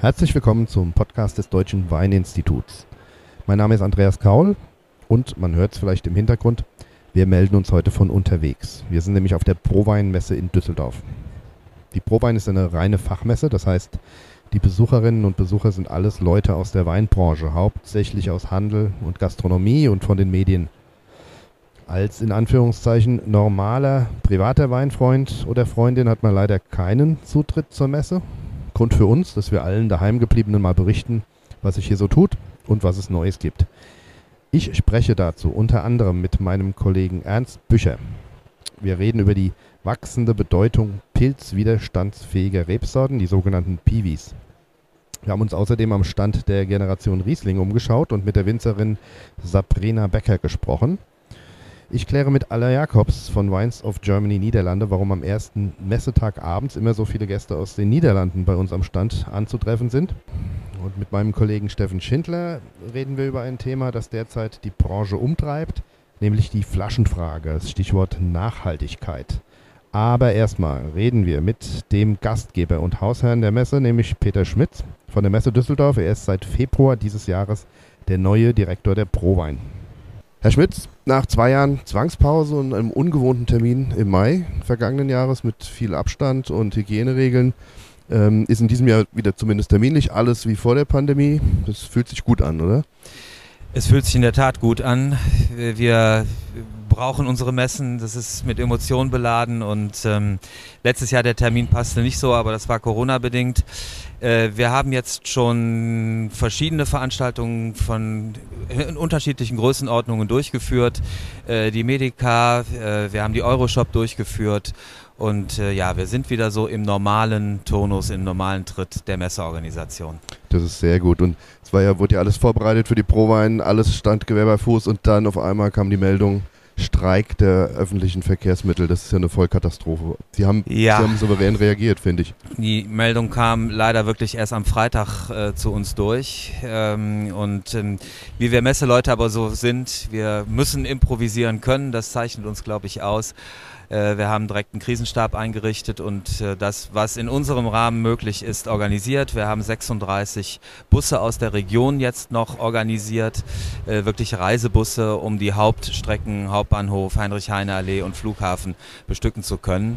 Herzlich willkommen zum Podcast des Deutschen Weininstituts. Mein Name ist Andreas Kaul und man hört es vielleicht im Hintergrund, wir melden uns heute von unterwegs. Wir sind nämlich auf der Prowein-Messe in Düsseldorf. Die Prowein ist eine reine Fachmesse, das heißt, die Besucherinnen und Besucher sind alles Leute aus der Weinbranche, hauptsächlich aus Handel und Gastronomie und von den Medien. Als in Anführungszeichen normaler privater Weinfreund oder Freundin hat man leider keinen Zutritt zur Messe. Grund für uns, dass wir allen daheimgebliebenen mal berichten, was sich hier so tut und was es Neues gibt. Ich spreche dazu unter anderem mit meinem Kollegen Ernst Bücher. Wir reden über die wachsende Bedeutung pilzwiderstandsfähiger Rebsorten, die sogenannten Piwis. Wir haben uns außerdem am Stand der Generation Riesling umgeschaut und mit der Winzerin Sabrina Becker gesprochen. Ich kläre mit Alla Jacobs von Wines of Germany Niederlande, warum am ersten Messetag abends immer so viele Gäste aus den Niederlanden bei uns am Stand anzutreffen sind. Und mit meinem Kollegen Steffen Schindler reden wir über ein Thema, das derzeit die Branche umtreibt, nämlich die Flaschenfrage, das Stichwort Nachhaltigkeit. Aber erstmal reden wir mit dem Gastgeber und Hausherrn der Messe, nämlich Peter Schmitz von der Messe Düsseldorf. Er ist seit Februar dieses Jahres der neue Direktor der Prowein. Herr Schmitz, nach zwei Jahren Zwangspause und einem ungewohnten Termin im Mai vergangenen Jahres mit viel Abstand und Hygieneregeln ähm, ist in diesem Jahr wieder zumindest terminlich alles wie vor der Pandemie. Das fühlt sich gut an, oder? Es fühlt sich in der Tat gut an. Wir brauchen unsere Messen, das ist mit Emotionen beladen und ähm, letztes Jahr der Termin passte nicht so, aber das war Corona bedingt. Äh, wir haben jetzt schon verschiedene Veranstaltungen von in unterschiedlichen Größenordnungen durchgeführt. Äh, die Medica, äh, wir haben die Euroshop durchgeführt und äh, ja, wir sind wieder so im normalen Tonus, im normalen Tritt der Messeorganisation. Das ist sehr gut. Und es war ja, wurde ja alles vorbereitet für die Prowein, alles stand Gewehr bei Fuß und dann auf einmal kam die Meldung, Streik der öffentlichen Verkehrsmittel. Das ist ja eine Vollkatastrophe. Sie haben, ja. Sie haben souverän reagiert, finde ich. Die Meldung kam leider wirklich erst am Freitag äh, zu uns durch. Ähm, und ähm, wie wir Messeleute aber so sind, wir müssen improvisieren können. Das zeichnet uns, glaube ich, aus. Äh, wir haben direkt einen Krisenstab eingerichtet und äh, das, was in unserem Rahmen möglich ist, organisiert. Wir haben 36 Busse aus der Region jetzt noch organisiert, äh, wirklich Reisebusse, um die Hauptstrecken Hauptbahnhof, Heinrich-Heine-Allee und Flughafen bestücken zu können.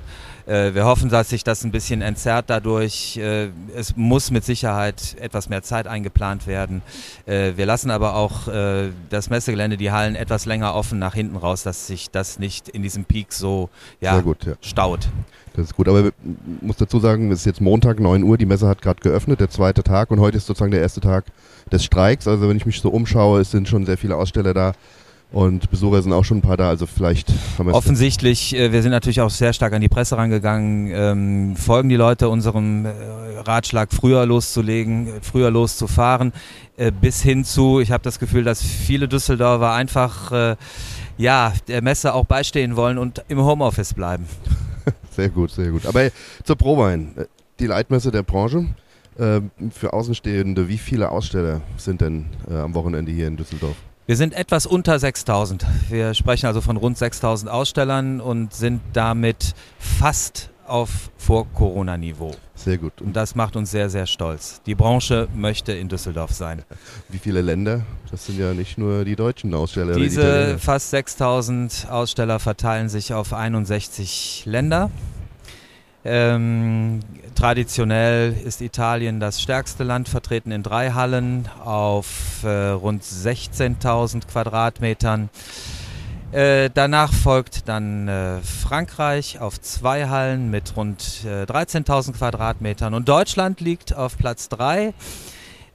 Äh, wir hoffen, dass sich das ein bisschen entzerrt dadurch. Äh, es muss mit Sicherheit etwas mehr Zeit eingeplant werden. Äh, wir lassen aber auch das Messegelände, die Hallen etwas länger offen nach hinten raus, dass sich das nicht in diesem Peak so ja, gut, ja. staut. Das ist gut, aber ich muss dazu sagen, es ist jetzt Montag, 9 Uhr, die Messe hat gerade geöffnet, der zweite Tag und heute ist sozusagen der erste Tag des Streiks. Also wenn ich mich so umschaue, es sind schon sehr viele Aussteller da, und Besucher sind auch schon ein paar da, also vielleicht haben wir Offensichtlich, äh, wir sind natürlich auch sehr stark an die Presse rangegangen, ähm, folgen die Leute unserem äh, Ratschlag, früher loszulegen, früher loszufahren, äh, bis hin zu, ich habe das Gefühl, dass viele Düsseldorfer einfach äh, ja, der Messe auch beistehen wollen und im Homeoffice bleiben. Sehr gut, sehr gut. Aber zur Prowein, äh, die Leitmesse der Branche. Äh, für Außenstehende, wie viele Aussteller sind denn am Wochenende hier in Düsseldorf? Wir sind etwas unter 6000. Wir sprechen also von rund 6000 Ausstellern und sind damit fast auf Vor-Corona-Niveau. Sehr gut. Und das macht uns sehr, sehr stolz. Die Branche möchte in Düsseldorf sein. Wie viele Länder? Das sind ja nicht nur die deutschen Aussteller. Diese die fast 6000 Aussteller verteilen sich auf 61 Länder. Ähm, traditionell ist Italien das stärkste Land, vertreten in drei Hallen auf äh, rund 16.000 Quadratmetern. Äh, danach folgt dann äh, Frankreich auf zwei Hallen mit rund 13.000 äh, Quadratmetern und Deutschland liegt auf Platz drei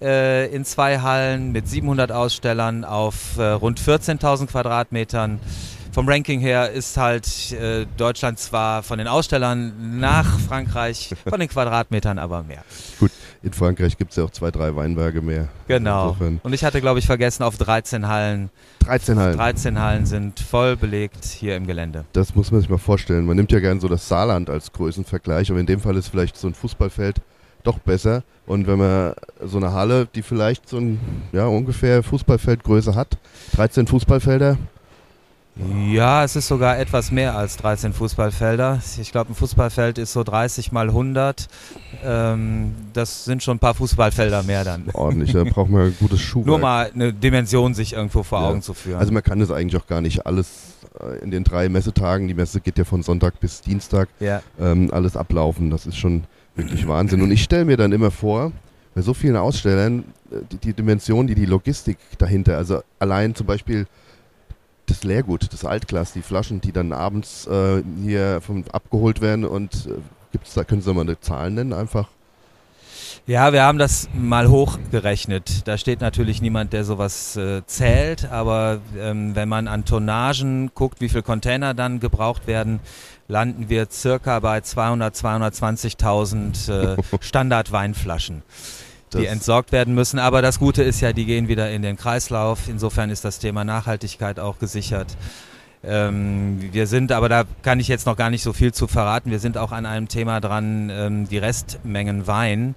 äh, in zwei Hallen mit 700 Ausstellern auf äh, rund 14.000 Quadratmetern vom Ranking her ist halt äh, Deutschland zwar von den Ausstellern nach Frankreich, von den Quadratmetern aber mehr. Gut, in Frankreich gibt es ja auch zwei, drei Weinberge mehr. Genau. Insofern. Und ich hatte, glaube ich, vergessen, auf 13 Hallen. 13 Hallen. 13 Hallen sind voll belegt hier im Gelände. Das muss man sich mal vorstellen. Man nimmt ja gerne so das Saarland als Größenvergleich, aber in dem Fall ist vielleicht so ein Fußballfeld doch besser. Und wenn man so eine Halle, die vielleicht so ein, ja, ungefähr Fußballfeldgröße hat, 13 Fußballfelder, Ja, es ist sogar etwas mehr als 13 Fußballfelder. Ich glaube, ein Fußballfeld ist so 30 mal 100. Ähm, das sind schon ein paar Fußballfelder mehr dann. Ordentlich, da braucht man ein gutes Schuhwerk. Nur mal eine Dimension sich irgendwo vor ja. Augen zu führen. Also man kann das eigentlich auch gar nicht alles äh, in den drei Messetagen, die Messe geht ja von Sonntag bis Dienstag, ja. ähm, alles ablaufen. Das ist schon wirklich Wahnsinn. Und ich stelle mir dann immer vor, bei so vielen Ausstellern, äh, die, die Dimension, die die Logistik dahinter, also allein zum Beispiel das Leergut, das Altglas, die Flaschen, die dann abends äh, hier vom, abgeholt werden und äh, gibt's da, können Sie mal eine Zahl nennen einfach? Ja, wir haben das mal hochgerechnet. Da steht natürlich niemand, der sowas äh, zählt, aber ähm, wenn man an Tonnagen guckt, wie viele Container dann gebraucht werden, landen wir circa bei 200, 220.000 äh, Standardweinflaschen die entsorgt werden müssen. Aber das Gute ist ja, die gehen wieder in den Kreislauf. Insofern ist das Thema Nachhaltigkeit auch gesichert. Ähm, wir sind, aber da kann ich jetzt noch gar nicht so viel zu verraten. Wir sind auch an einem Thema dran, ähm, die Restmengen Wein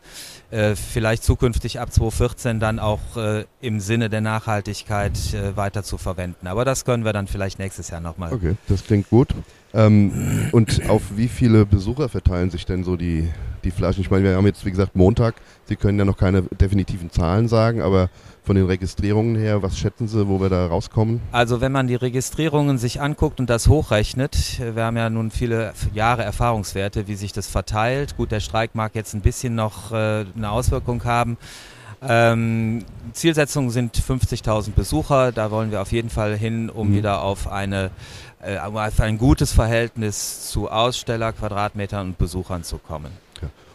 äh, vielleicht zukünftig ab 2014 dann auch äh, im Sinne der Nachhaltigkeit äh, weiter zu verwenden. Aber das können wir dann vielleicht nächstes Jahr nochmal. Okay, das klingt gut. Ähm, und auf wie viele Besucher verteilen sich denn so die, die Flaschen? Ich meine, wir haben jetzt, wie gesagt, Montag. Sie können ja noch keine definitiven Zahlen sagen, aber von den Registrierungen her, was schätzen Sie, wo wir da rauskommen? Also wenn man die Registrierungen sich anguckt und das hochrechnet, wir haben ja nun viele Jahre Erfahrungswerte, wie sich das verteilt. Gut, der Streik mag jetzt ein bisschen noch äh, eine Auswirkung haben. Ähm, Zielsetzungen sind 50.000 Besucher. Da wollen wir auf jeden Fall hin, um mhm. wieder auf eine äh, auf ein gutes Verhältnis zu Aussteller, Quadratmetern und Besuchern zu kommen.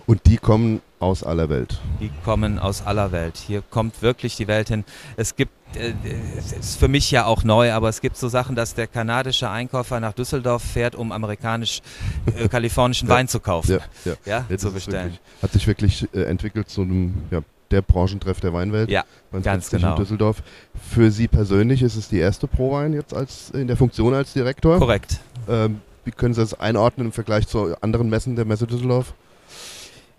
Und die kommen aus aller Welt. Die kommen aus aller Welt. Hier kommt wirklich die Welt hin. Es gibt, äh, es ist für mich ja auch neu, aber es gibt so Sachen, dass der kanadische Einkäufer nach Düsseldorf fährt, um amerikanisch-kalifornischen äh, Wein zu kaufen. Ja, ja. ja zu bestellen. Wirklich, hat sich wirklich äh, entwickelt zu einem ja, der Branchentreff der Weinwelt. Ja, ganz genau. In Düsseldorf. Für Sie persönlich ist es die erste Pro-Wein jetzt als in der Funktion als Direktor. Korrekt. Ähm, wie können Sie das einordnen im Vergleich zu anderen Messen der Messe Düsseldorf?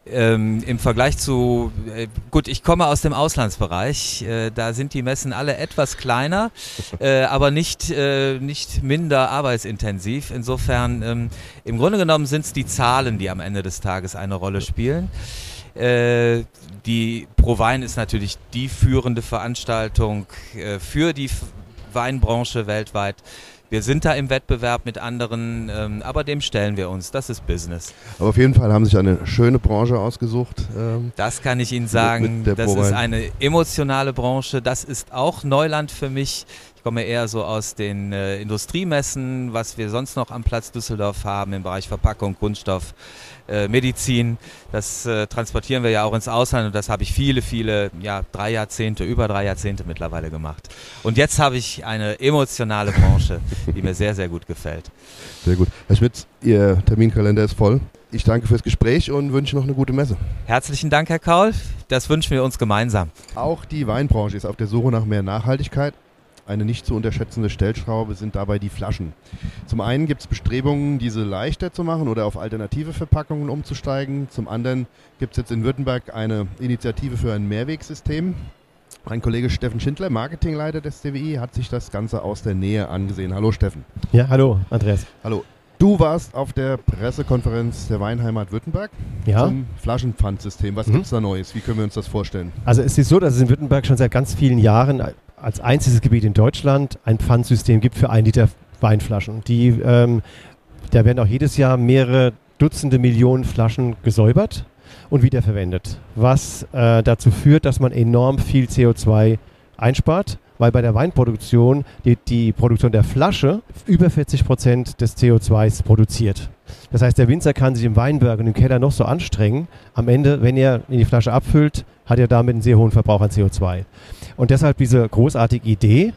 Ähm, Im Vergleich zu, äh, gut, ich komme aus dem Auslandsbereich, äh, da sind die Messen alle etwas kleiner, äh, aber nicht, äh, nicht minder arbeitsintensiv. Insofern, ähm, im Grunde genommen sind es die Zahlen, die am Ende des Tages eine Rolle spielen. Äh, die ProWein ist natürlich die führende Veranstaltung äh, für die Weinbranche weltweit. Wir sind da im Wettbewerb mit anderen, ähm, aber dem stellen wir uns. Das ist Business. Aber auf jeden Fall haben sich eine schöne Branche ausgesucht. Ähm, das kann ich Ihnen sagen. Das ist eine emotionale Branche. Das ist auch Neuland für mich. Ich komme eher so aus den äh, Industriemessen, was wir sonst noch am Platz Düsseldorf haben im Bereich Verpackung, Kunststoff. Äh, Medizin. Das äh, transportieren wir ja auch ins Ausland und das habe ich viele, viele, ja, drei Jahrzehnte, über drei Jahrzehnte mittlerweile gemacht. Und jetzt habe ich eine emotionale Branche, die mir sehr, sehr gut gefällt. Sehr gut. Herr Schmitz, Ihr Terminkalender ist voll. Ich danke fürs Gespräch und wünsche noch eine gute Messe. Herzlichen Dank, Herr Kaul. Das wünschen wir uns gemeinsam. Auch die Weinbranche ist auf der Suche nach mehr Nachhaltigkeit. Eine nicht zu unterschätzende Stellschraube sind dabei die Flaschen. Zum einen gibt es Bestrebungen, diese leichter zu machen oder auf alternative Verpackungen umzusteigen. Zum anderen gibt es jetzt in Württemberg eine Initiative für ein Mehrwegsystem. Mein Kollege Steffen Schindler, Marketingleiter des CWI, hat sich das Ganze aus der Nähe angesehen. Hallo Steffen. Ja, hallo Andreas. Hallo. Du warst auf der Pressekonferenz der Weinheimat Württemberg ja. zum Flaschenpfandsystem. Was mhm. gibt es da Neues? Wie können wir uns das vorstellen? Also es ist so, dass es in Württemberg schon seit ganz vielen Jahren als einziges Gebiet in Deutschland ein Pfandsystem gibt für ein Liter Weinflaschen. Die, ähm, da werden auch jedes Jahr mehrere Dutzende Millionen Flaschen gesäubert und wiederverwendet, was äh, dazu führt, dass man enorm viel CO2 einspart, weil bei der Weinproduktion die, die Produktion der Flasche über 40 Prozent des CO2s produziert. Das heißt, der Winzer kann sich im Weinberg und im Keller noch so anstrengen. Am Ende, wenn er in die Flasche abfüllt, hat er damit einen sehr hohen Verbrauch an CO2. Und deshalb diese großartige Idee,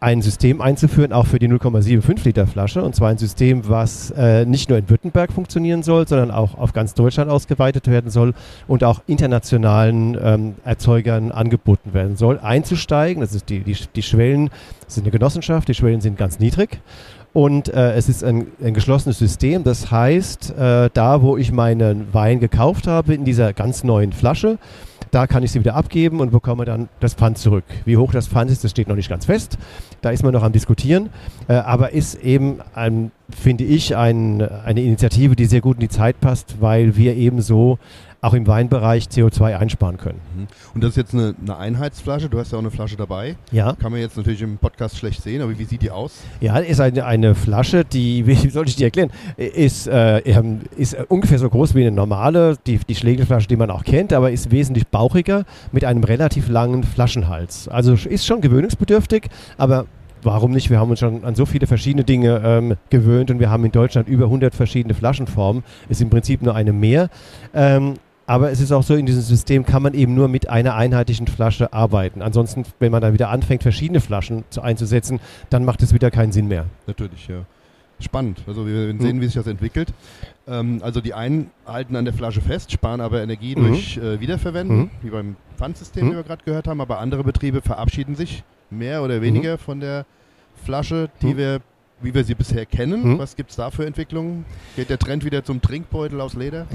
ein System einzuführen, auch für die 0,75 Liter Flasche. Und zwar ein System, was äh, nicht nur in Württemberg funktionieren soll, sondern auch auf ganz Deutschland ausgeweitet werden soll und auch internationalen ähm, Erzeugern angeboten werden soll. Einzusteigen, das ist die, die, die Schwellen, das ist eine Genossenschaft, die Schwellen sind ganz niedrig. Und äh, es ist ein, ein, geschlossenes System. Das heißt, äh, da wo ich meinen Wein gekauft habe, in dieser ganz neuen Flasche, Da kann ich sie wieder abgeben und bekomme dann das Pfand zurück. Wie hoch das Pfand ist, das steht noch nicht ganz fest. Da ist man noch am Diskutieren. Äh, aber ist eben, ein, finde ich, ein, eine Initiative, die sehr gut in die Zeit passt, weil wir eben so auch im Weinbereich CO2 einsparen können. Mhm. Und das ist jetzt eine, eine, Einheitsflasche, du hast ja auch eine Flasche dabei. Ja. Kann man jetzt natürlich im Podcast schlecht sehen, aber wie sieht die aus? Ja, ist eine, eine Flasche, die, wie soll ich die erklären, ist, äh, ähm, ist ungefähr so groß wie eine normale, die, die Schlägelflasche, die man auch kennt, aber ist wesentlich bauchiger mit einem relativ langen Flaschenhals. Also ist schon gewöhnungsbedürftig, aber warum nicht? Wir haben uns schon an so viele verschiedene Dinge ähm, gewöhnt und wir haben in Deutschland über 100 verschiedene Flaschenformen. Ist im Prinzip nur eine mehr. Ähm, aber es ist auch so, in diesem System kann man eben nur mit einer einheitlichen Flasche arbeiten. Ansonsten, wenn man dann wieder anfängt, verschiedene Flaschen zu, einzusetzen, dann macht es wieder keinen Sinn mehr. Natürlich, ja. Spannend. Also wir werden sehen, mhm. wie sich das entwickelt. Ähm, also die einen halten an der Flasche fest, sparen aber Energie mhm. durch äh, Wiederverwenden, mhm. wie beim Pfandsystem, mhm. wie wir gerade gehört haben. Aber andere Betriebe verabschieden sich mehr oder weniger mhm. von der Flasche, die mhm. wir wie wir sie bisher kennen. Hm? Was gibt es da für Entwicklungen? Geht der Trend wieder zum Trinkbeutel aus Leder?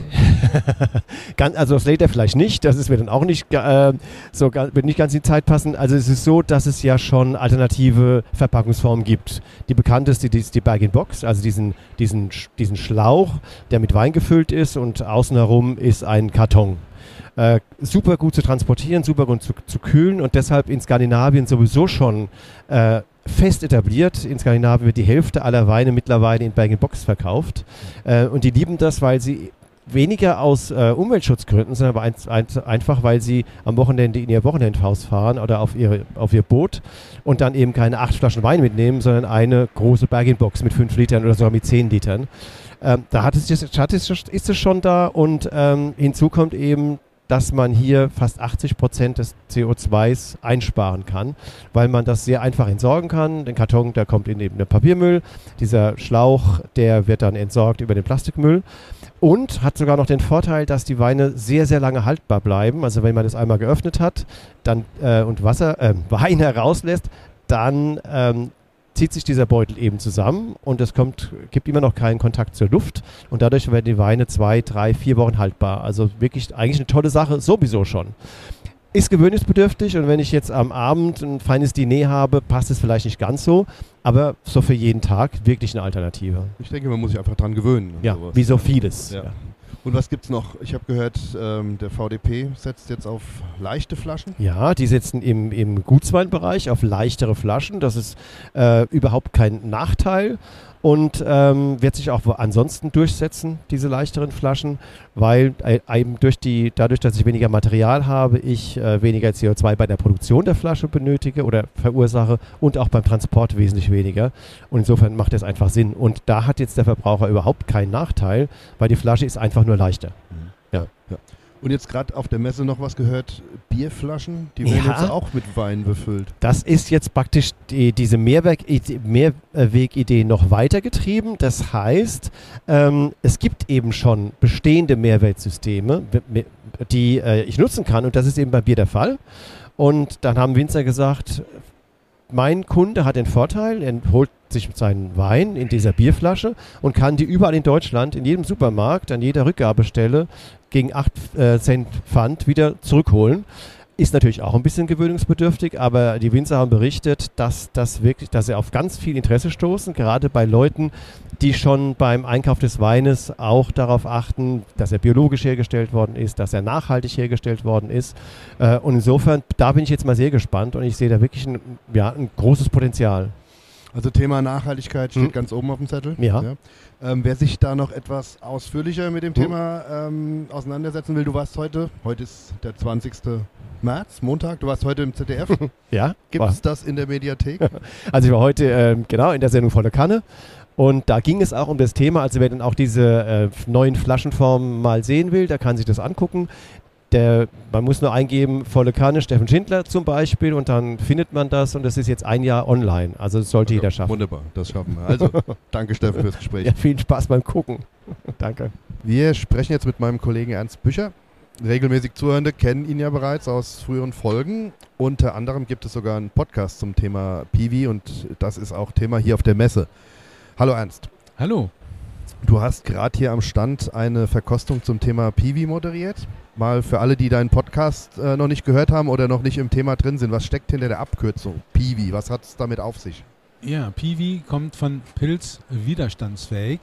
also aus Leder vielleicht nicht, das ist mir dann auch nicht, äh, so, wird nicht ganz in die Zeit passen. Also es ist so, dass es ja schon alternative Verpackungsformen gibt. Die bekannteste ist die Bag-in-Box, also diesen, diesen, diesen Schlauch, der mit Wein gefüllt ist und außen herum ist ein Karton. Äh, super gut zu transportieren, super gut zu, zu, kühlen und deshalb in Skandinavien sowieso schon äh, fest etabliert. In Skandinavien wird die Hälfte aller Weine mittlerweile in Bag-in-Box verkauft. Äh, und die lieben das, weil sie weniger aus äh, Umweltschutzgründen, sondern ein, ein, einfach, weil sie am Wochenende in ihr Wochenendhaus fahren oder auf, ihre, auf ihr Boot und dann eben keine acht Flaschen Wein mitnehmen, sondern eine große Bag-in-Box mit fünf Litern oder sogar mit zehn Litern. Ähm, da hat es, ist es schon da und ähm, hinzu kommt eben, dass man hier fast 80 Prozent des CO2s einsparen kann, weil man das sehr einfach entsorgen kann. Den Karton, der kommt in eben den Papiermüll. Dieser Schlauch, der wird dann entsorgt über den Plastikmüll und hat sogar noch den Vorteil, dass die Weine sehr, sehr lange haltbar bleiben. Also wenn man das einmal geöffnet hat dann, äh, und Wasser, äh, Wein herauslässt, dann ähm, zieht sich dieser Beutel eben zusammen und es kommt, gibt immer noch keinen Kontakt zur Luft und dadurch werden die Weine zwei, drei, vier Wochen haltbar. Also wirklich eigentlich eine tolle Sache, sowieso schon. Ist gewöhnungsbedürftig und wenn ich jetzt am Abend ein feines Diner habe, passt es vielleicht nicht ganz so, aber so für jeden Tag wirklich eine Alternative. Ich denke, man muss sich einfach dran gewöhnen. Ja, sowas. wie so vieles. Ja. Ja. Und was gibt es noch? Ich habe gehört, ähm, der VDP setzt jetzt auf leichte Flaschen. Ja, die setzen im, im Gutsweinbereich auf leichtere Flaschen. Das ist äh, überhaupt kein Nachteil und ähm, wird sich auch ansonsten durchsetzen, diese leichteren Flaschen, weil äh, eben durch die, dadurch, dass ich weniger Material habe, ich äh, weniger CO2 bei der Produktion der Flasche benötige oder verursache und auch beim Transport wesentlich weniger. Und insofern macht das einfach Sinn. Und da hat jetzt der Verbraucher überhaupt keinen Nachteil, weil die Flasche ist einfach nur leichter. Mhm. Ja. ja. Und jetzt gerade auf der Messe noch was gehört, Bierflaschen, die werden ja, jetzt auch mit Wein befüllt. Das ist jetzt praktisch die, diese Mehrwegidee noch weitergetrieben. Das heißt, ähm, es gibt eben schon bestehende Mehrwertsysteme, die äh, ich nutzen kann und das ist eben bei Bier der Fall. Und dann haben Winzer gesagt, mein Kunde hat den Vorteil, er holt sich seinen Wein in dieser Bierflasche und kann die überall in Deutschland, in jedem Supermarkt, an jeder Rückgabestelle gegen 8 äh, Cent Pfand wieder zurückholen. Ist natürlich auch ein bisschen gewöhnungsbedürftig, aber die Winzer haben berichtet, dass das wirklich, dass sie auf ganz viel Interesse stoßen, gerade bei Leuten, die schon beim Einkauf des Weines auch darauf achten, dass er biologisch hergestellt worden ist, dass er nachhaltig hergestellt worden ist. Äh, und insofern, da bin ich jetzt mal sehr gespannt und ich sehe da wirklich ein, ja, ein großes Potenzial. Also Thema Nachhaltigkeit steht hm. ganz oben auf dem Zettel. Ja. ja. Ähm, wer sich da noch etwas ausführlicher mit dem hm. Thema ähm, auseinandersetzen will, du warst heute, heute ist der 20. März, Montag, du warst heute im ZDF. ja. Gibt es das in der Mediathek? also ich war heute äh, genau in der Sendung Volle Kanne. Und da ging es auch um das Thema, also wer dann auch diese äh, neuen Flaschenformen mal sehen will, der kann sich das angucken. Der, man muss nur eingeben, volle Kanne, Steffen Schindler zum Beispiel, und dann findet man das und das ist jetzt ein Jahr online. Also das sollte also, jeder schaffen. Wunderbar, das schaffen wir. Also, danke Steffen fürs Gespräch. Ja, viel Spaß beim Gucken. danke. Wir sprechen jetzt mit meinem Kollegen Ernst Bücher. Regelmäßig Zuhörende kennen ihn ja bereits aus früheren Folgen. Unter anderem gibt es sogar einen Podcast zum Thema Piwi und das ist auch Thema hier auf der Messe. Hallo Ernst. Hallo. Du hast gerade hier am Stand eine Verkostung zum Thema Piwi moderiert. Mal für alle, die deinen Podcast äh, noch nicht gehört haben oder noch nicht im Thema drin sind, was steckt hinter der Abkürzung Piwi? Was hat es damit auf sich? Ja, Piwi kommt von Pilz widerstandsfähig.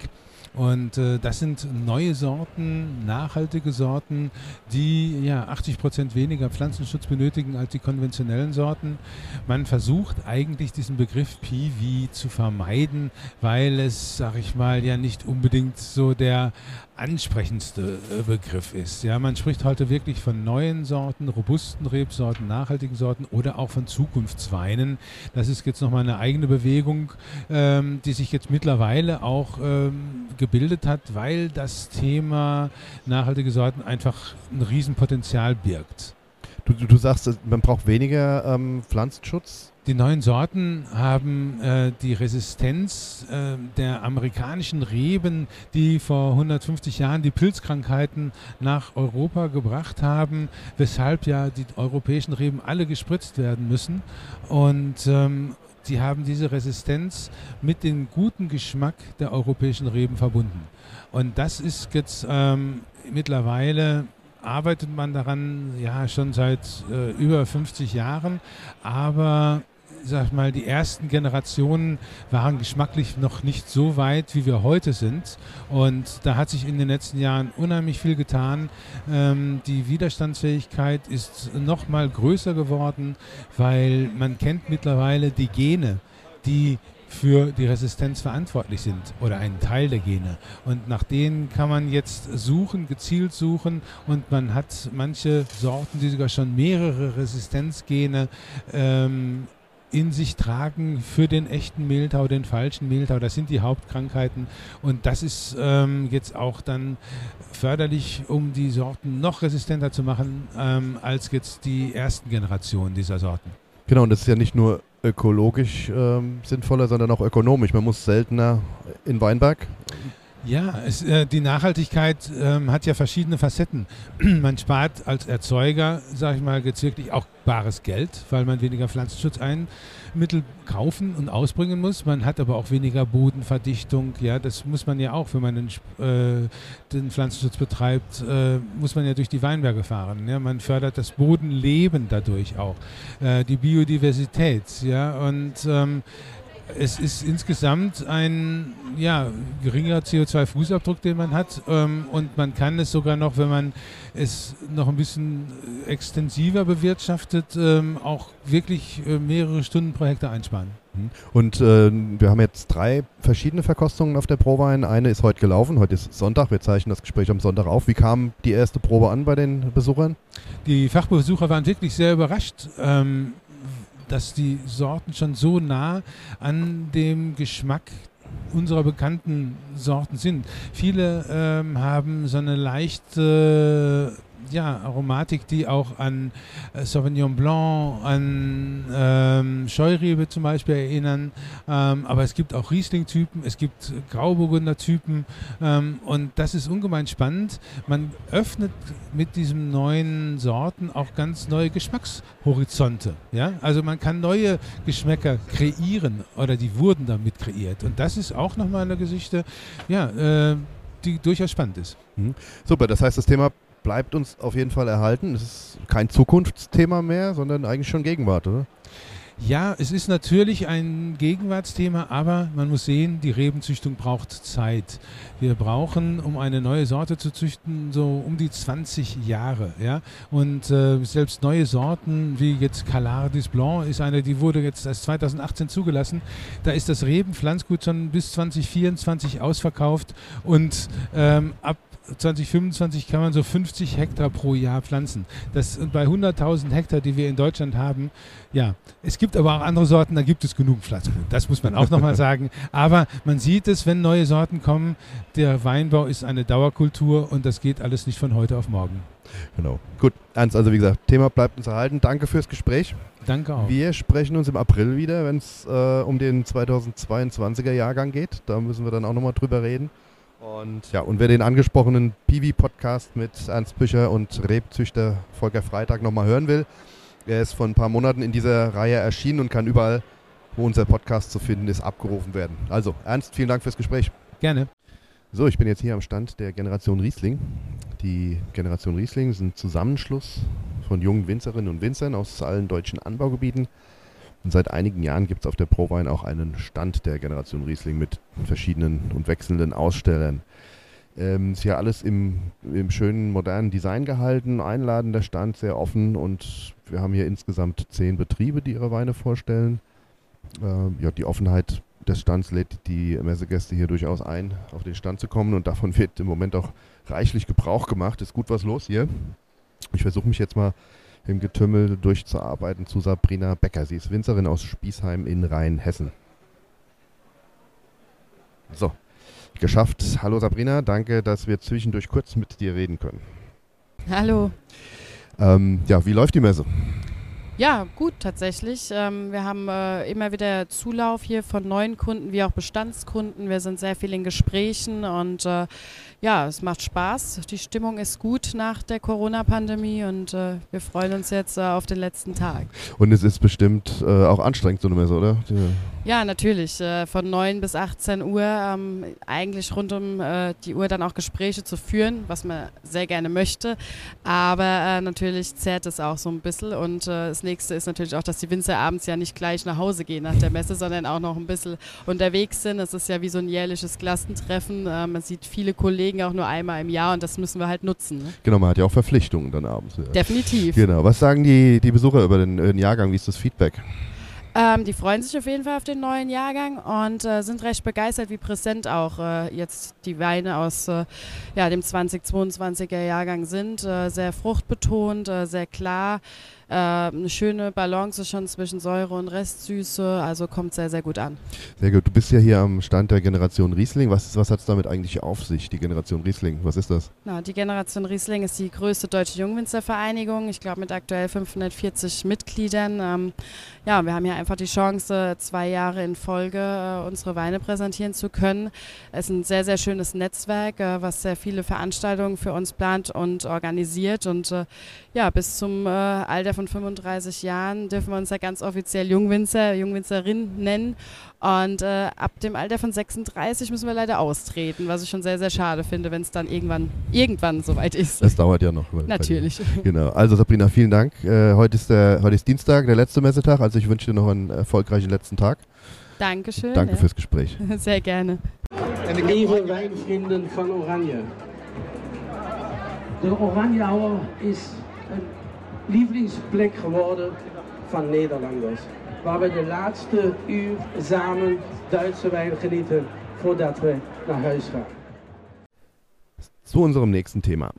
Und äh, das sind neue Sorten, nachhaltige Sorten, die ja 80 Prozent weniger Pflanzenschutz benötigen als die konventionellen Sorten. Man versucht eigentlich diesen Begriff Piwi zu vermeiden, weil es, sag ich mal, ja nicht unbedingt so der ansprechendste äh, Begriff ist. Ja, man spricht heute wirklich von neuen Sorten, robusten Rebsorten, nachhaltigen Sorten oder auch von Zukunftsweinen. Das ist jetzt nochmal eine eigene Bewegung, ähm, die sich jetzt mittlerweile auch ähm, gebildet hat, weil das Thema nachhaltige Sorten einfach ein Riesenpotenzial birgt. Du, du sagst, man braucht weniger ähm, Pflanzenschutz die neuen Sorten haben äh, die Resistenz äh, der amerikanischen Reben, die vor 150 Jahren die Pilzkrankheiten nach Europa gebracht haben, weshalb ja die europäischen Reben alle gespritzt werden müssen. Und ähm, die haben diese Resistenz mit dem guten Geschmack der europäischen Reben verbunden. Und das ist jetzt ähm, mittlerweile arbeitet man daran ja schon seit äh, über 50 Jahren, aber sag mal, die ersten Generationen waren geschmacklich noch nicht so weit, wie wir heute sind. Und da hat sich in den letzten Jahren unheimlich viel getan. Ähm, die Widerstandsfähigkeit ist noch mal größer geworden, weil man kennt mittlerweile die Gene, die für die Resistenz verantwortlich sind oder einen Teil der Gene. Und nach denen kann man jetzt suchen, gezielt suchen und man hat manche Sorten, die sogar schon mehrere Resistenzgene ähm, in sich tragen für den echten Mehltau, den falschen Mehltau. Das sind die Hauptkrankheiten. Und das ist ähm, jetzt auch dann förderlich, um die Sorten noch resistenter zu machen, ähm, als jetzt die ersten Generationen dieser Sorten. Genau, und das ist ja nicht nur ökologisch ähm, sinnvoller, sondern auch ökonomisch. Man muss seltener in Weinberg ja, es, äh, die Nachhaltigkeit ähm, hat ja verschiedene Facetten. man spart als Erzeuger, sage ich mal, jetzt wirklich auch bares Geld, weil man weniger Pflanzenschutzmittel kaufen und ausbringen muss. Man hat aber auch weniger Bodenverdichtung. Ja, das muss man ja auch, wenn man den, äh, den Pflanzenschutz betreibt, äh, muss man ja durch die Weinberge fahren. Ja, man fördert das Bodenleben dadurch auch, äh, die Biodiversität. Ja, und ähm, es ist insgesamt ein ja, geringer CO2-Fußabdruck, den man hat. Ähm, und man kann es sogar noch, wenn man es noch ein bisschen extensiver bewirtschaftet, ähm, auch wirklich äh, mehrere Stunden pro Hektar einsparen. Mhm. Und äh, wir haben jetzt drei verschiedene Verkostungen auf der Prowein. Eine ist heute gelaufen, heute ist Sonntag. Wir zeichnen das Gespräch am Sonntag auf. Wie kam die erste Probe an bei den Besuchern? Die Fachbesucher waren wirklich sehr überrascht. Ähm, dass die Sorten schon so nah an dem Geschmack unserer bekannten Sorten sind. Viele ähm, haben so eine leichte ja, Aromatik, die auch an äh, Sauvignon Blanc, an ähm, Scheurebe zum Beispiel erinnern. Ähm, aber es gibt auch Riesling-Typen, es gibt Grauburgunder-Typen ähm, und das ist ungemein spannend. Man öffnet mit diesen neuen Sorten auch ganz neue Geschmackshorizonte. Ja? Also man kann neue Geschmäcker kreieren oder die wurden damit kreiert. Und das ist auch nochmal eine Geschichte, ja, äh, die durchaus spannend ist. Mhm. Super, das heißt, das Thema bleibt uns auf jeden Fall erhalten. Es ist kein Zukunftsthema mehr, sondern eigentlich schon Gegenwart, oder? Ja, es ist natürlich ein Gegenwartsthema, aber man muss sehen, die Rebenzüchtung braucht Zeit. Wir brauchen, um eine neue Sorte zu züchten, so um die 20 Jahre. Ja? Und äh, selbst neue Sorten wie jetzt Calardis Blanc ist eine, die wurde jetzt erst 2018 zugelassen. Da ist das Rebenpflanzgut schon bis 2024 ausverkauft und ähm, ab 2025 kann man so 50 Hektar pro Jahr pflanzen. Das bei 100.000 Hektar, die wir in Deutschland haben, ja. Es gibt aber auch andere Sorten, da gibt es genug Pflanzgut. Das muss man auch nochmal sagen. Aber man sieht es, wenn neue Sorten kommen, der Weinbau ist eine Dauerkultur und das geht alles nicht von heute auf morgen. Genau. Gut, Ernst, also wie gesagt, Thema bleibt uns erhalten. Danke fürs Gespräch. Danke auch. Wir sprechen uns im April wieder, wenn es äh, um den 2022er Jahrgang geht. Da müssen wir dann auch nochmal drüber reden. Und ja, und wer den angesprochenen Piwi-Podcast mit Ernst Bücher und Rebzüchter Volker Freitag nochmal hören will, er ist vor ein paar Monaten in dieser Reihe erschienen und kann überall, wo unser Podcast zu finden ist, abgerufen werden. Also, Ernst, vielen Dank fürs Gespräch. Gerne. So, ich bin jetzt hier am Stand der Generation Riesling. Die Generation Riesling ist ein Zusammenschluss von jungen Winzerinnen und Winzern aus allen deutschen Anbaugebieten. Und seit einigen Jahren gibt es auf der ProWein auch einen Stand der Generation Riesling mit verschiedenen und wechselnden Ausstellern. Ähm, ist ja alles im, im schönen modernen Design gehalten, einladender Stand, sehr offen und wir haben hier insgesamt zehn Betriebe, die ihre Weine vorstellen. Ähm, ja, die Offenheit des Stands lädt die Messegäste hier durchaus ein, auf den Stand zu kommen und davon wird im Moment auch reichlich Gebrauch gemacht. Ist gut was los hier. Ich versuche mich jetzt mal im Getümmel durchzuarbeiten zu Sabrina Becker. Sie ist Winzerin aus Spießheim in Rheinhessen. So, geschafft. Hallo Sabrina, danke, dass wir zwischendurch kurz mit dir reden können. Hallo. Ähm, ja, wie läuft die Messe? Ja, gut tatsächlich. Ähm, wir haben äh, immer wieder Zulauf hier von neuen Kunden wie auch Bestandskunden. Wir sind sehr viel in Gesprächen und äh, ja, es macht Spaß. Die Stimmung ist gut nach der Corona-Pandemie und äh, wir freuen uns jetzt äh, auf den letzten Tag. Und es ist bestimmt äh, auch anstrengend, so eine Messe, oder? Die ja, natürlich. Äh, von 9 bis 18 Uhr ähm, eigentlich rund um die Uhr dann auch Gespräche zu führen, was man sehr gerne möchte. Aber natürlich zerrt es auch so ein bisschen und das nächste ist natürlich auch, dass die Winzer abends ja nicht gleich nach Hause gehen nach der Messe, sondern auch noch ein bisschen unterwegs sind. Es ist ja wie so ein jährliches Klassentreffen. man sieht viele Kollegen Kollegen auch nur einmal im Jahr und das müssen wir halt nutzen. Ne? Genau, man hat ja auch Verpflichtungen dann abends. Ja. Definitiv. Genau. Was sagen die, die Besucher über den, den Jahrgang? Wie ist das Feedback? Ähm, die freuen sich auf jeden Fall auf den neuen Jahrgang und äh, sind recht begeistert, wie präsent auch äh, jetzt die Weine aus äh, ja, dem 2022er Jahrgang sind. Äh, sehr fruchtbetont, äh, sehr klar. Äh, eine schöne Balance schon zwischen Säure und Restsüße, also kommt sehr, sehr gut an. Sehr gut. Du bist ja hier am Stand der Generation Riesling. Was, was hat es damit eigentlich auf sich, die Generation Riesling? Was ist das? Na, die Generation Riesling ist die größte deutsche Jungwinzervereinigung. Ich glaube mit aktuell 540 Mitgliedern. Ähm, ja, wir haben hier einfach die Chance, zwei Jahre in Folge äh, unsere Weine präsentieren zu können. Es ist ein sehr, sehr schönes Netzwerk, äh, was sehr viele Veranstaltungen für uns plant und organisiert. Und äh, ja, bis zum äh, Alter von 35 Jahren dürfen wir uns ja ganz offiziell Jungwinzer, Jungwinzerin nennen. Und äh, ab dem Alter von 36 müssen wir leider austreten, was ich schon sehr, sehr schade finde, wenn es dann irgendwann, irgendwann soweit ist. Das dauert ja noch. Natürlich. Genau. Also Sabrina, vielen Dank. Äh, heute, ist der, heute ist Dienstag, der letzte Messetag. Also ich wünsche dir noch einen erfolgreichen letzten Tag. Dankeschön. Danke ja. fürs Gespräch. Sehr gerne. Liebe Weinvrienden von Oranje. De Oranjeauer ist lievelingsplek geworden van Nederlanders. Waar we de laatste uur samen Duitse wijn genieten voordat we naar huis gaan. Zu unserem nächsten Thema.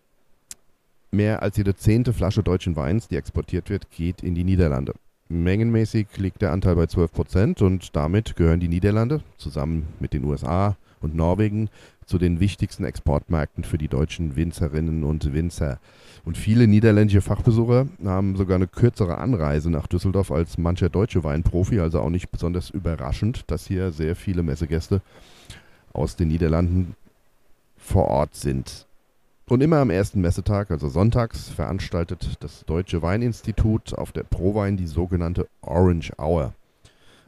Mehr als jede zehnte Flasche deutschen Weins, die exportiert wird, geht in die Niederlande. Mengenmäßig liegt der Anteil bei 12 Prozent und damit gehören die Niederlande zusammen mit den USA und Norwegen zu den wichtigsten Exportmärkten für die deutschen Winzerinnen und Winzer. Und viele niederländische Fachbesucher haben sogar eine kürzere Anreise nach Düsseldorf als mancher deutsche Weinprofi, also auch nicht besonders überraschend, dass hier sehr viele Messegäste aus den Niederlanden vor Ort sind. Und immer am ersten Messetag, also sonntags, veranstaltet das Deutsche Weininstitut auf der Prowein die sogenannte Orange Hour.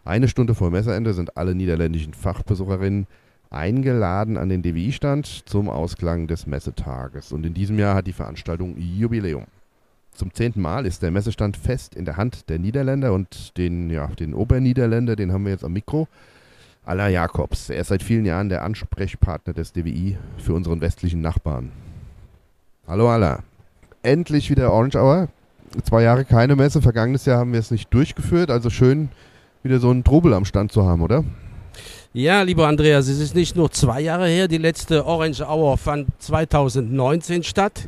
Eine Stunde vor Messeende sind alle niederländischen Fachbesucherinnen eingeladen an den DWI-Stand zum Ausklang des Messetages. Und in diesem Jahr hat die Veranstaltung Jubiläum. Zum zehnten Mal ist der Messestand fest in der Hand der Niederländer und den, ja, den Oberniederländer, den haben wir jetzt am Mikro. Alla Jakobs. Er ist seit vielen Jahren der Ansprechpartner des DWI für unseren westlichen Nachbarn. Hallo Alla. Endlich wieder Orange Hour. Zwei Jahre keine Messe. Vergangenes Jahr haben wir es nicht durchgeführt. Also schön, wieder so einen Trubel am Stand zu haben, oder? Ja, lieber Andreas, es ist nicht nur zwei Jahre her. Die letzte Orange Hour fand 2019 statt.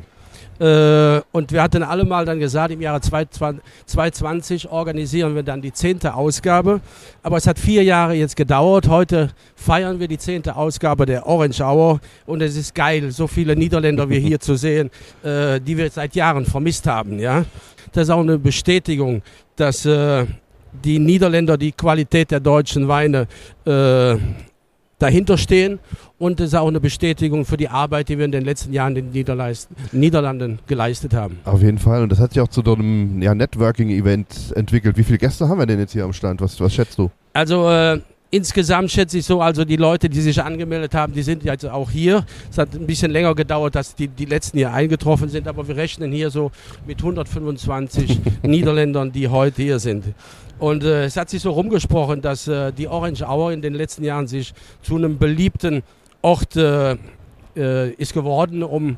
Äh, und wir hatten alle mal dann gesagt, im Jahre 2020 organisieren wir dann die zehnte Ausgabe. Aber es hat vier Jahre jetzt gedauert. Heute feiern wir die zehnte Ausgabe der Orange Hour. Und es ist geil, so viele Niederländer wie hier zu sehen, äh, die wir seit Jahren vermisst haben. Ja? Das ist auch eine Bestätigung, dass äh, die Niederländer die Qualität der deutschen Weine äh, dahinter stehen. Und es ist auch eine Bestätigung für die Arbeit, die wir in den letzten Jahren in den Niederlanden geleistet haben. Auf jeden Fall. Und das hat sich auch zu so einem ja, Networking-Event entwickelt. Wie viele Gäste haben wir denn jetzt hier am Stand? Was, was schätzt du? Also äh, insgesamt schätze ich so, also die Leute, die sich angemeldet haben, die sind jetzt auch hier. Es hat ein bisschen länger gedauert, dass die, die letzten hier eingetroffen sind, aber wir rechnen hier so mit 125 Niederländern, die heute hier sind. Und äh, es hat sich so rumgesprochen, dass äh, die Orange Hour in den letzten Jahren sich zu einem beliebten Ort äh, äh ist geworden, um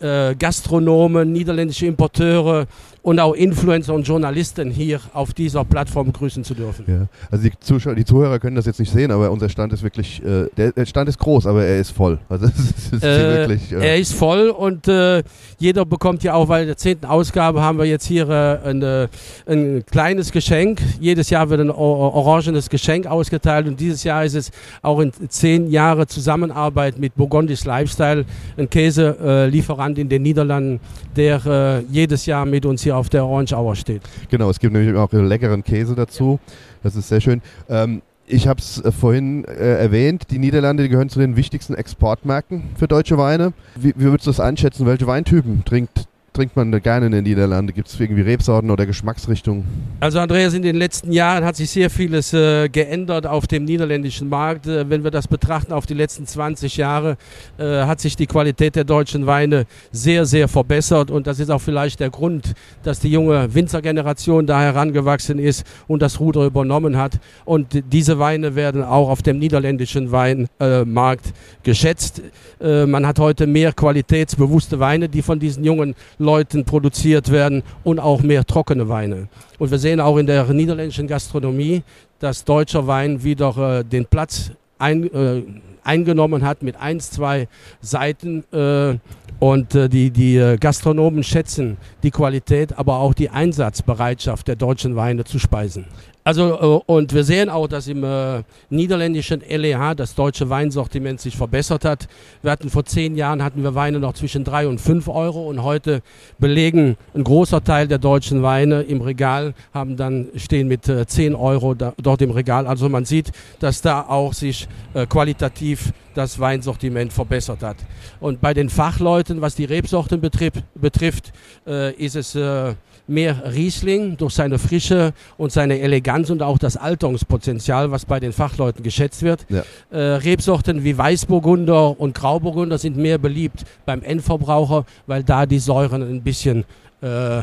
äh, Gastronomen, niederländische Importeure, und auch Influencer und Journalisten hier auf dieser Plattform grüßen zu dürfen. Ja. Also die Zuschauer, die Zuhörer können das jetzt nicht sehen, aber unser Stand ist wirklich, äh, der, der, Stand ist groß, aber er ist voll. Also ist, ist äh, wirklich, äh er ist voll und äh, jeder bekommt ja auch, weil in der zehnten Ausgabe haben wir jetzt hier äh, eine, ein kleines Geschenk. Jedes Jahr wird ein orangenes Geschenk ausgeteilt und dieses Jahr ist es auch in zehn Jahre Zusammenarbeit mit Burgundis Lifestyle, ein Käselieferant in den Niederlanden, der jedes Jahr mit uns hier auf der Orange Hour steht. Genau, es gibt nämlich auch leckeren Käse dazu. Das ist sehr schön. Ähm, ich habe es äh, vorhin äh, erwähnt, die Niederlande die gehören zu den wichtigsten Exportmärkten für deutsche Weine. Wie, wie würdest du das einschätzen? Welche Weintypen trinkt trinkt man gerne in den Niederlanden? Gibt es irgendwie Rebsorten oder Geschmacksrichtungen? Also Andreas, in den letzten Jahren hat sich sehr vieles äh, geändert auf dem niederländischen Markt. Äh, wenn wir das betrachten auf die letzten 20 Jahre, äh, hat sich die Qualität der deutschen Weine sehr, sehr verbessert. Und das ist auch vielleicht der Grund, dass die junge Winzergeneration da herangewachsen ist und das Ruder übernommen hat. Und diese Weine werden auch auf dem niederländischen Weinmarkt geschätzt. Äh, man hat heute mehr qualitätsbewusste Weine, die von diesen jungen Leuten produziert werden und auch mehr trockene Weine. Und wir sehen auch in der niederländischen Gastronomie, dass deutscher Wein wieder äh, den Platz ein, äh, eingenommen hat mit eins, zwei Seiten. Äh, und äh, die, die äh, Gastronomen schätzen die Qualität, aber auch die Einsatzbereitschaft der deutschen Weine zu speisen. Also, äh, und wir sehen auch, dass im äh, niederländischen LEH das deutsche Weinsortiment sich verbessert hat. Wir hatten vor zehn Jahren hatten wir Weine noch zwischen drei und fünf Euro und heute belegen ein großer Teil der deutschen Weine im Regal, haben dann stehen mit äh, zehn Euro da, dort im Regal. Also man sieht, dass da auch sich äh, qualitativ das Weinsortiment verbessert hat. Und bei den Fachleuten, was die Rebsorten betrifft, betrifft äh, ist es äh, mehr Riesling durch seine Frische und seine Eleganz und auch das Alterungspotenzial, was bei den Fachleuten geschätzt wird. Ja. Äh, Rebsorten wie Weißburgunder und Grauburgunder sind mehr beliebt beim Endverbraucher, weil da die Säuren ein bisschen äh,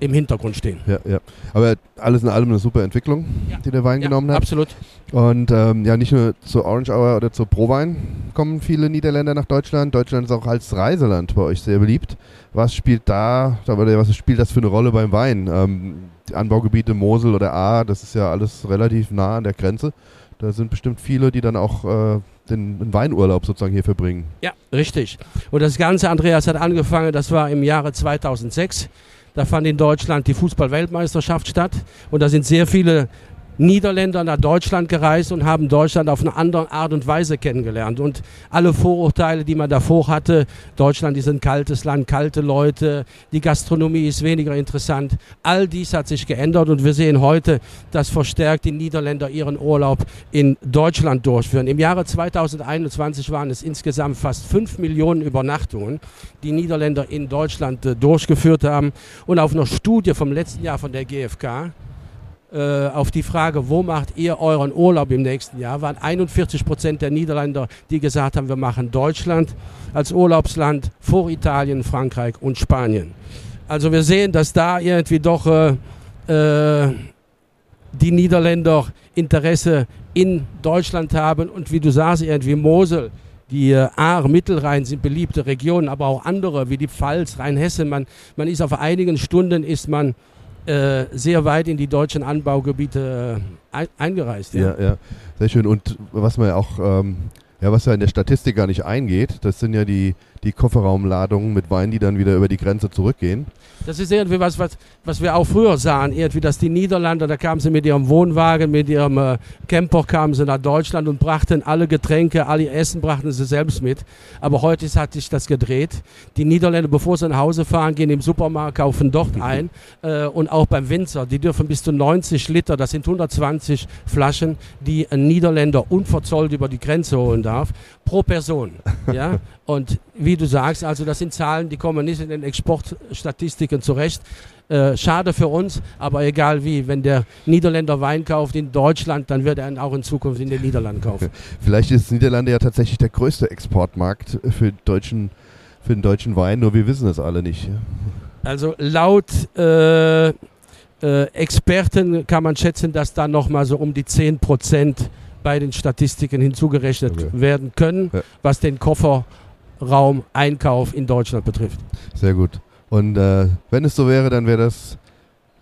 im Hintergrund stehen. Ja, ja. Aber alles in allem eine super Entwicklung, ja. die der Wein ja, genommen hat. Absolut. Und ähm, ja, nicht nur zur Orange Hour oder zur Prowein kommen viele Niederländer nach Deutschland. Deutschland ist auch als Reiseland bei euch sehr beliebt. Was spielt da, was spielt das für eine Rolle beim Wein? Ähm, die Anbaugebiete Mosel oder A, das ist ja alles relativ nah an der Grenze. Da sind bestimmt viele, die dann auch äh, den, Weinurlaub sozusagen hier verbringen. Ja, richtig. Und das Ganze, Andreas, hat angefangen, das war im Jahre 2006. Da fand in Deutschland die Fußball-Weltmeisterschaft statt und da sind sehr viele Niederländer nach Deutschland gereist und haben Deutschland auf eine andere Art und Weise kennengelernt. Und alle Vorurteile, die man davor hatte, Deutschland ist ein kaltes Land, kalte Leute, die Gastronomie ist weniger interessant, all dies hat sich geändert und wir sehen heute, dass verstärkt die Niederländer ihren Urlaub in Deutschland durchführen. Im Jahre 2021 waren es insgesamt fast 5 Millionen Übernachtungen, die Niederländer in Deutschland äh, durchgeführt haben. Und auf einer Studie vom letzten Jahr von der GfK, auf die Frage, wo macht ihr euren Urlaub im nächsten Jahr, waren 41 Prozent der Niederländer, die gesagt haben, wir machen Deutschland als Urlaubsland vor Italien, Frankreich und Spanien. Also wir sehen, dass da irgendwie doch äh, äh, die Niederländer Interesse in Deutschland haben und wie du sagst, irgendwie Mosel, die äh, Ahr, Mittelrhein sind beliebte Regionen, aber auch andere wie die Pfalz, Rheinhessen. Man, man ist auf einigen Stunden ist man äh, sehr weit in die deutschen Anbaugebiete äh, eingereist. Ja. ja, ja, sehr schön. Und was man ja auch, ähm, ja, was ja in der Statistik gar nicht eingeht, das sind ja die, die Kofferraumladungen mit Wein, die dann wieder über die Grenze zurückgehen. Das ist irgendwie was, was, was wir auch früher sahen, irgendwie, dass die Niederländer, da kamen sie mit ihrem Wohnwagen, mit ihrem äh, Camper kamen sie nach Deutschland und brachten alle Getränke, alle Essen brachten sie selbst mit. Aber heute hat sich das gedreht. Die Niederländer, bevor sie nach Hause fahren, gehen im Supermarkt, kaufen dort ein. Äh, und auch beim Winzer, die dürfen bis zu 90 Liter, das sind 120 Flaschen, die ein Niederländer unverzollt über die Grenze holen darf, pro Person. ja? Und wie du sagst, also das sind Zahlen, die kommen nicht in den Exportstatistiken zurecht. Äh, schade für uns, aber egal wie, wenn der Niederländer Wein kauft in Deutschland, dann wird er ihn auch in Zukunft in den Niederlanden kaufen. Vielleicht ist Niederlande ja tatsächlich der größte Exportmarkt für, deutschen, für den deutschen Wein, nur wir wissen es alle nicht. Also laut äh, äh, Experten kann man schätzen, dass da nochmal so um die 10 Prozent bei den Statistiken hinzugerechnet Okay. werden können, Ja. was den Kofferraum-Einkauf in Deutschland betrifft. Sehr gut. Und äh, wenn es so wäre, dann wäre das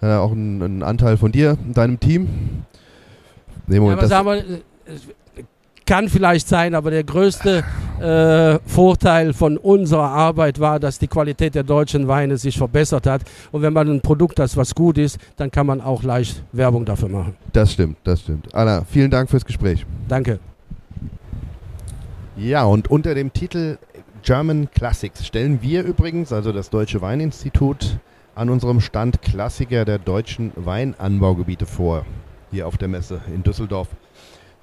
äh, auch ein, ein Anteil von dir und deinem Team. Nee, Ja, Moment, aber das, sagen wir, äh, es kann vielleicht sein, aber der größte äh, Vorteil von unserer Arbeit war, dass die Qualität der deutschen Weine sich verbessert hat. Und wenn man ein Produkt hat, was gut ist, dann kann man auch leicht Werbung dafür machen. das stimmt, das stimmt. Anna, vielen Dank fürs Gespräch. Danke. Ja, und unter dem Titel German Classics stellen wir übrigens, also das Deutsche Weininstitut, an unserem Stand Klassiker der deutschen Weinanbaugebiete vor, hier auf der Messe in Düsseldorf.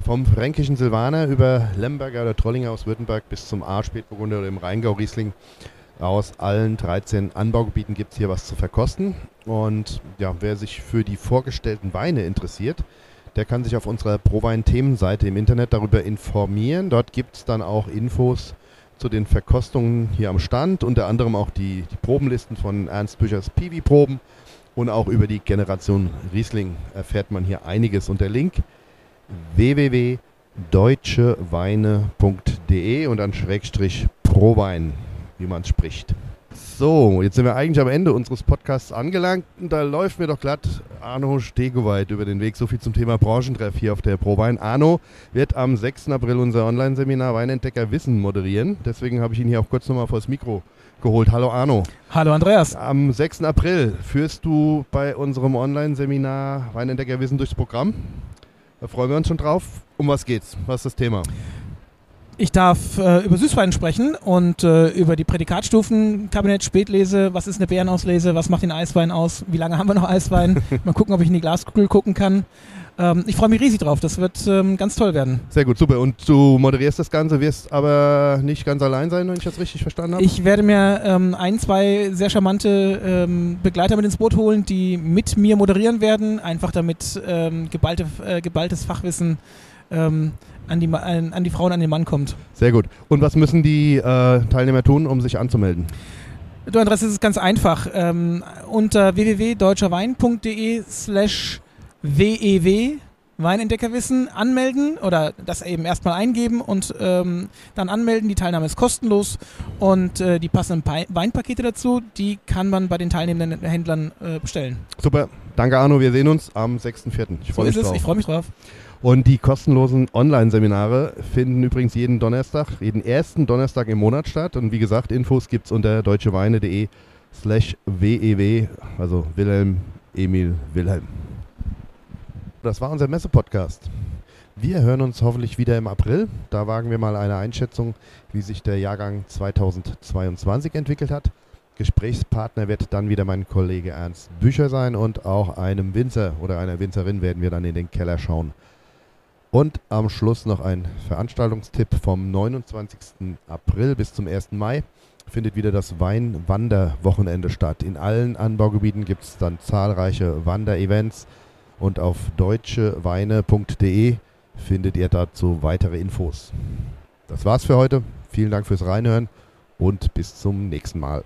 Vom fränkischen Silvaner über Lemberger oder Trollinger aus Württemberg bis zum A-Spätburgunder oder dem Rheingau-Riesling. Aus allen 13 Anbaugebieten gibt es hier was zu verkosten. Und ja, wer sich für die vorgestellten Weine interessiert, der kann sich auf unserer Prowein-Themenseite im Internet darüber informieren. Dort gibt es dann auch Infos zu den Verkostungen hier am Stand, unter anderem auch die, die Probenlisten von Ernst Büchers Piwi-Proben und auch über die Generation Riesling erfährt man hier einiges. Und der Link www.deutscheweine.de und dann Schrägstrich Prowein, wie man spricht. So, jetzt sind wir eigentlich am Ende unseres Podcasts angelangt und da läuft mir doch glatt Arno Stegoweit über den Weg. So viel zum Thema Branchentreff hier auf der ProWein. Arno wird am 6. April unser Online-Seminar Weinentdecker Wissen moderieren. Deswegen habe ich ihn hier auch kurz nochmal vors Mikro geholt. Hallo Arno. Hallo Andreas. Am 6. April führst du bei unserem Online-Seminar Weinentdecker Wissen durchs Programm. Da freuen wir uns schon drauf. Um was geht's? Was ist das Thema? Ich darf äh, über Süßwein sprechen und äh, über die Prädikatstufen, Kabinett, Spätlese, was ist eine Beerenauslese, was macht den Eiswein aus, wie lange haben wir noch Eiswein, mal gucken, ob ich in die Glaskugel gucken kann. Ähm, ich freue mich riesig drauf, das wird ähm, ganz toll werden. Sehr gut, super. Und du moderierst das Ganze, wirst aber nicht ganz allein sein, wenn ich das richtig verstanden habe? Ich werde mir ähm, ein, zwei sehr charmante ähm, Begleiter mit ins Boot holen, die mit mir moderieren werden, einfach damit ähm, geballte, äh, geballtes Fachwissen ähm, an, die, an, an die Frauen, an den Mann kommt. Sehr gut. Und was müssen die äh, Teilnehmer tun, um sich anzumelden? Du Andreas, es ist ganz einfach. Ähm, unter www.deutscherwein.de slash WEW Weinentdeckerwissen anmelden oder das eben erstmal eingeben und ähm, dann anmelden. Die Teilnahme ist kostenlos und äh, die passenden Pi- Weinpakete dazu, die kann man bei den teilnehmenden Händlern äh, bestellen. Super. Danke, Arno. Wir sehen uns am 6.4. Ich So freue mich ist es. drauf. Ich freue mich drauf. Und die kostenlosen Online-Seminare finden übrigens jeden Donnerstag, jeden ersten Donnerstag im Monat statt. Und wie gesagt, Infos gibt es unter deutscheweine.de slash WEW, also Wilhelm, Emil, Wilhelm. Das war unser Messe-Podcast. Wir hören uns hoffentlich wieder im April. Da wagen wir mal eine Einschätzung, wie sich der Jahrgang 2022 entwickelt hat. Gesprächspartner wird dann wieder mein Kollege Ernst Bücher sein und auch einem Winzer oder einer Winzerin werden wir dann in den Keller schauen. Und am Schluss noch ein Veranstaltungstipp vom 29. April bis zum 1. Mai findet wieder das Weinwanderwochenende statt. In allen Anbaugebieten gibt es dann zahlreiche Wanderevents und auf deutscheweine.de findet ihr dazu weitere Infos. Das war's für heute. Vielen Dank fürs Reinhören und bis zum nächsten Mal.